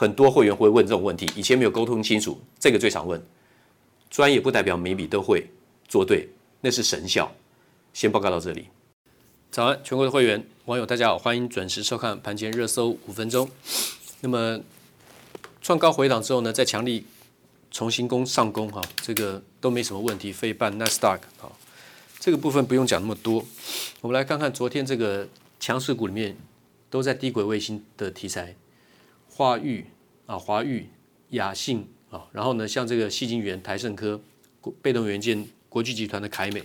很多会员会问这种问题，以前没有沟通清楚，这个最常问。专业不代表每笔都会做对，那是神效。先报告到这里。早安，全国的会员网友大家好，欢迎准时收看盘前热搜五分钟。那么创高回档之后呢，再强力重新攻上攻哈，这个都没什么问题。费半纳斯达克哈，这个部分不用讲那么多。我们来看看昨天这个强势股里面都在低轨卫星的题材。华裕啊，华裕、亚信啊，然后呢，像这个矽晶圆、台盛科、被动元件、国巨集团的凯美，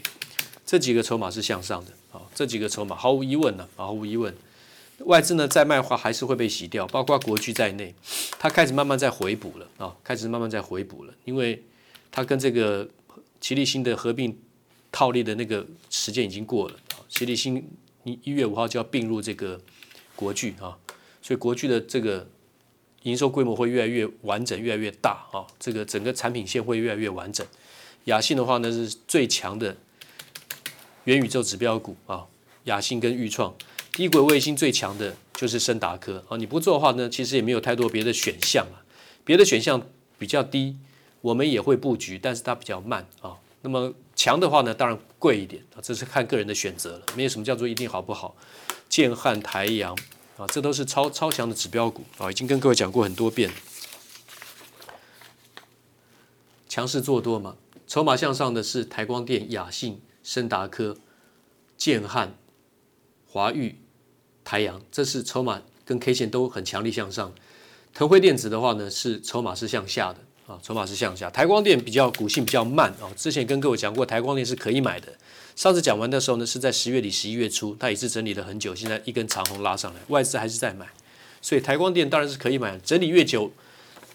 这几个筹码是向上的啊，这几个筹码毫无疑问呢，毫无疑问，外资呢再卖的话还是会被洗掉，包括国巨在内，它开始慢慢在回补了啊，开始慢慢在回补了，因为它跟这个奇力新的合并套利的那个时间已经过了啊，奇力新一月五号就要并入这个国巨啊，所以国巨的这个。营收规模会越来越完整，越来越大啊！这个整个产品线会越来越完整。亚信的话呢，是最强的元宇宙指标股啊，亚信跟钰创。低轨卫星最强的就是升达科啊！你不做的话呢，其实也没有太多别的选项啊。别的选项比较低，我们也会布局，但是它比较慢啊。那么强的话呢，当然贵一点啊，这是看个人的选择了，没有什么叫做一定好不好。建汉、台阳。这都是超超强的指标股啊，已经跟各位讲过很多遍。强势做多嘛，筹码向上的是台光电、雅信、深达科、建汉、华裕、台阳，这是筹码跟 K 线都很强力向上。腾辉电子的话呢，是筹码是向下的啊，筹码是向下。台光电比较股性比较慢啊，之前跟各位讲过，台光电是可以买的。上次讲完的时候呢，是在十月底、十一月初，它也是整理了很久，现在一根长红拉上来，外资还是在买，所以台光电当然是可以买。整理越久，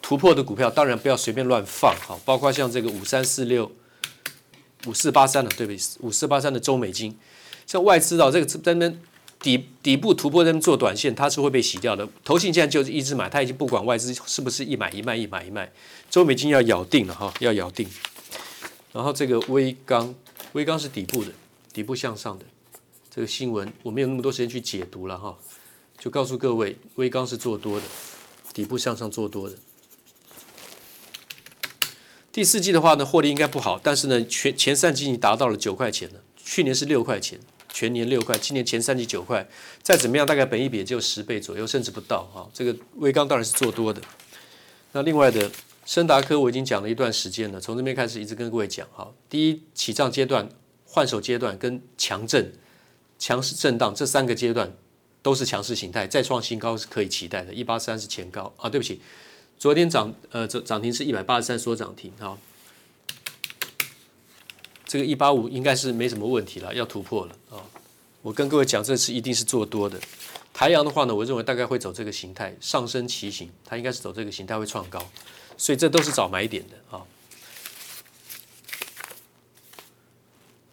突破的股票当然不要随便乱放，好，包括像这个五三四六、五四八三的，对不对？五四八三的中美金，像外资啊，这个在那边底底部突破在那边做短线，它是会被洗掉的。投信现在就是一直买，它已经不管外资是不是一买一卖，一买一卖，中美金要咬定了哈，要咬定。然后这个微钢，微钢是底部的，底部向上的，这个新闻我没有那么多时间去解读了哈，就告诉各位，微钢是做多的，底部向上做多的。第四季的话呢，获利应该不好，但是呢，全前三季已经达到了九块钱了，去年是六块钱，全年六块，今年前三季九块，再怎么样大概本一比也就十倍左右，甚至不到啊。这个威刚当然是做多的。那另外的升达科我已经讲了一段时间了，从这边开始一直跟各位讲哈，第一起涨阶段、换手阶段跟强震、强势震荡这三个阶段都是强势形态，再创新高是可以期待的。一八三是前高啊，对不起。昨天涨呃涨涨停是一百八十三，说涨停哈，这个一八五应该是没什么问题了，要突破了啊！我跟各位讲，这次一定是做多的。台阳的话呢，我认为大概会走这个形态，上升旗形，它应该是走这个形态会创高，所以这都是找买点的啊。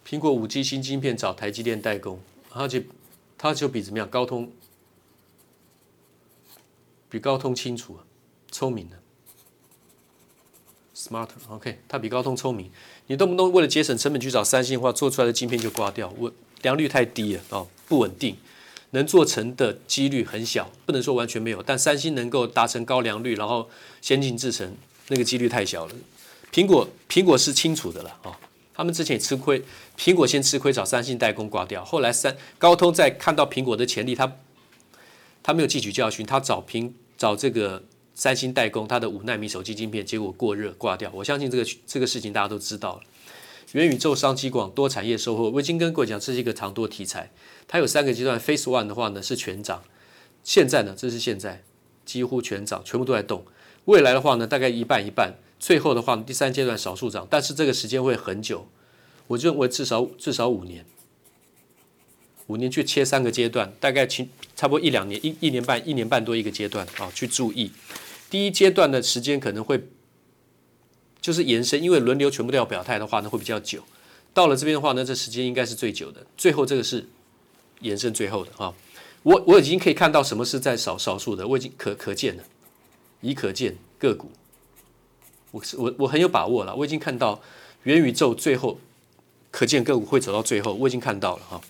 苹果五 G 新晶片找台积电代工，而且它就比怎么样？高通比高通清楚啊。聪明的 Smart，OK，它比高通聪明。你动不动为了节省成本去找三星的话，做出来的晶片就挂掉，我良率太低了哦，不稳定，能做成的几率很小，不能说完全没有。但三星能够达成高良率，然后先进制程，那个几率太小了。苹果，苹果是清楚的了哦，他们之前也吃亏，苹果先吃亏找三星代工挂掉，后来三高通在看到苹果的潜力，他他没有汲取教训，他找苹找这个。三星代工它的五纳米手机晶片，结果过热挂掉。我相信这个这个事情大家都知道了。元宇宙商机广多产业收获，我已经跟各位讲，这是一个长多题材。它有三个阶段，Phase One 的话呢是全涨，现在呢这是现在几乎全涨，全部都在动。未来的话呢大概一半一半，最后的话呢第三阶段少数涨，但是这个时间会很久，我认为至少至少五年。五年去切三个阶段，大概差差不多一两年，一一年半，一年半多一个阶段啊，去注意。第一阶段的时间可能会就是延伸，因为轮流全部都要表态的话呢，会比较久。到了这边的话呢，这时间应该是最久的。最后这个是延伸最后的啊。我我已经可以看到什么是在少少数的，我已经可可见了，已可见个股。我是我我很有把握了，我已经看到元宇宙最后可见个股会走到最后，我已经看到了哈。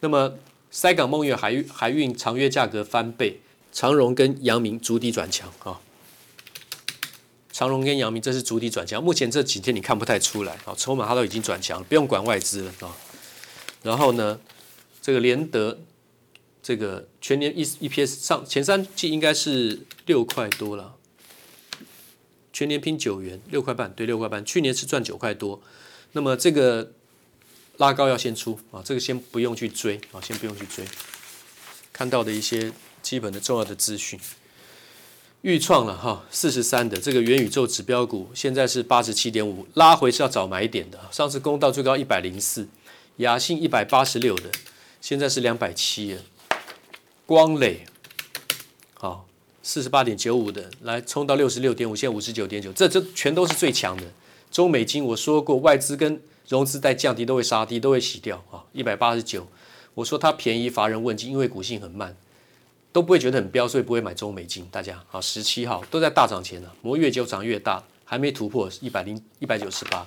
那么塞港梦月海运海运长约价格翻倍。长荣跟阳明逐底转强啊，长荣跟阳明这是逐底转强，目前这几天你看不太出来啊，筹码它都已经转强了，不用管外资了啊。然后呢，这个联德这个全年 EPS 上前三季应该是六块多了，全年拼九元六块半，对六块半，去年是赚九块多。那么这个拉高要先出啊，这个先不用去追啊，先不用去追，看到的一些。基本的重要的资讯，预创了哈四十三的这个元宇宙指标股，现在是八十七点五，拉回是要找买点的。上次攻到最高一百零四，雅信一百八十六的，现在是两百七。光磊好四十八点九五的，来冲到六十六点五，现在五十九点九，这这全都是最强的。中美金我说过，外资跟融资在降低都会杀低，都会洗掉啊，一百八十九，我说它便宜，乏人问津，因为股性很慢。都不会觉得很飙，所以不会买中美金。大家好，十七号都在大涨前了，摩越久涨越大，还没突破一百零一百九十八。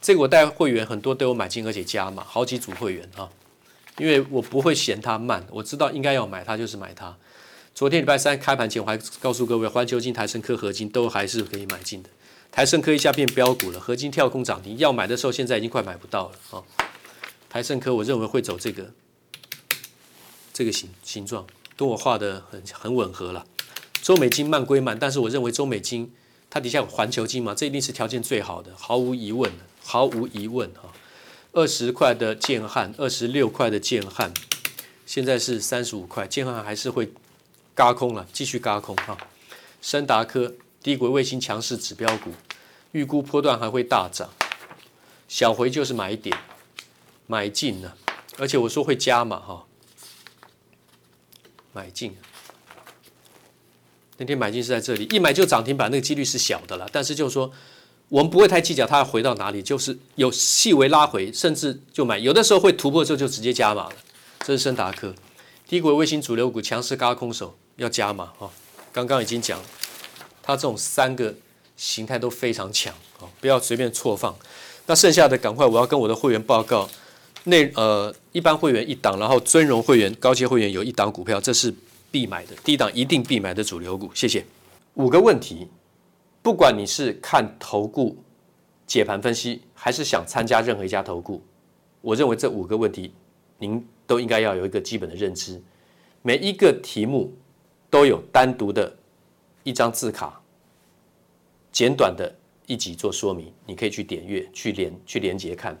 这个我带会员很多都有买进，而且加码好几组会员哈，因为我不会嫌它慢，我知道应该要买它就是买它。昨天礼拜三开盘前我还告诉各位，环球金、台盛科、合金都还是可以买进的。台盛科一下变标股了，合金跳空涨停，要买的时候现在已经快买不到了啊。台盛科我认为会走这个这个形形状。跟我画的很很吻合了。中美金慢归慢，但是我认为中美金它底下有环球金嘛，这一定是条件最好的，毫无疑问，毫无疑问哈。二十块的建汉，二十六块的建汉，现在是三十五块，建汉还是会嘎空了，继续嘎空哈。深达科低轨卫星强势指标股，预估波段还会大涨，小回就是买点，买进了，而且我说会加码哈。买进，那天买进是在这里，一买就涨停板，那个几率是小的了。但是就是说，我们不会太计较它要回到哪里，就是有细微拉回，甚至就买。有的时候会突破之后就直接加码了。这是升达科，低轨卫星主流股强势轧空手要加码哈。刚刚已经讲，它这种三个形态都非常强啊，不要随便错放。那剩下的赶快，我要跟我的会员报告，内呃一般会员一档，然后尊荣会员、高阶会员有一档股票，这是必买的，低档一定必买的主流股。谢谢。五个问题，不管你是看投顾解盘分析，还是想参加任何一家投顾，我认为这五个问题您都应该要有一个基本的认知。每一个题目都有单独的一张字卡，简短的一集做说明，你可以去点阅、去连、去连接看。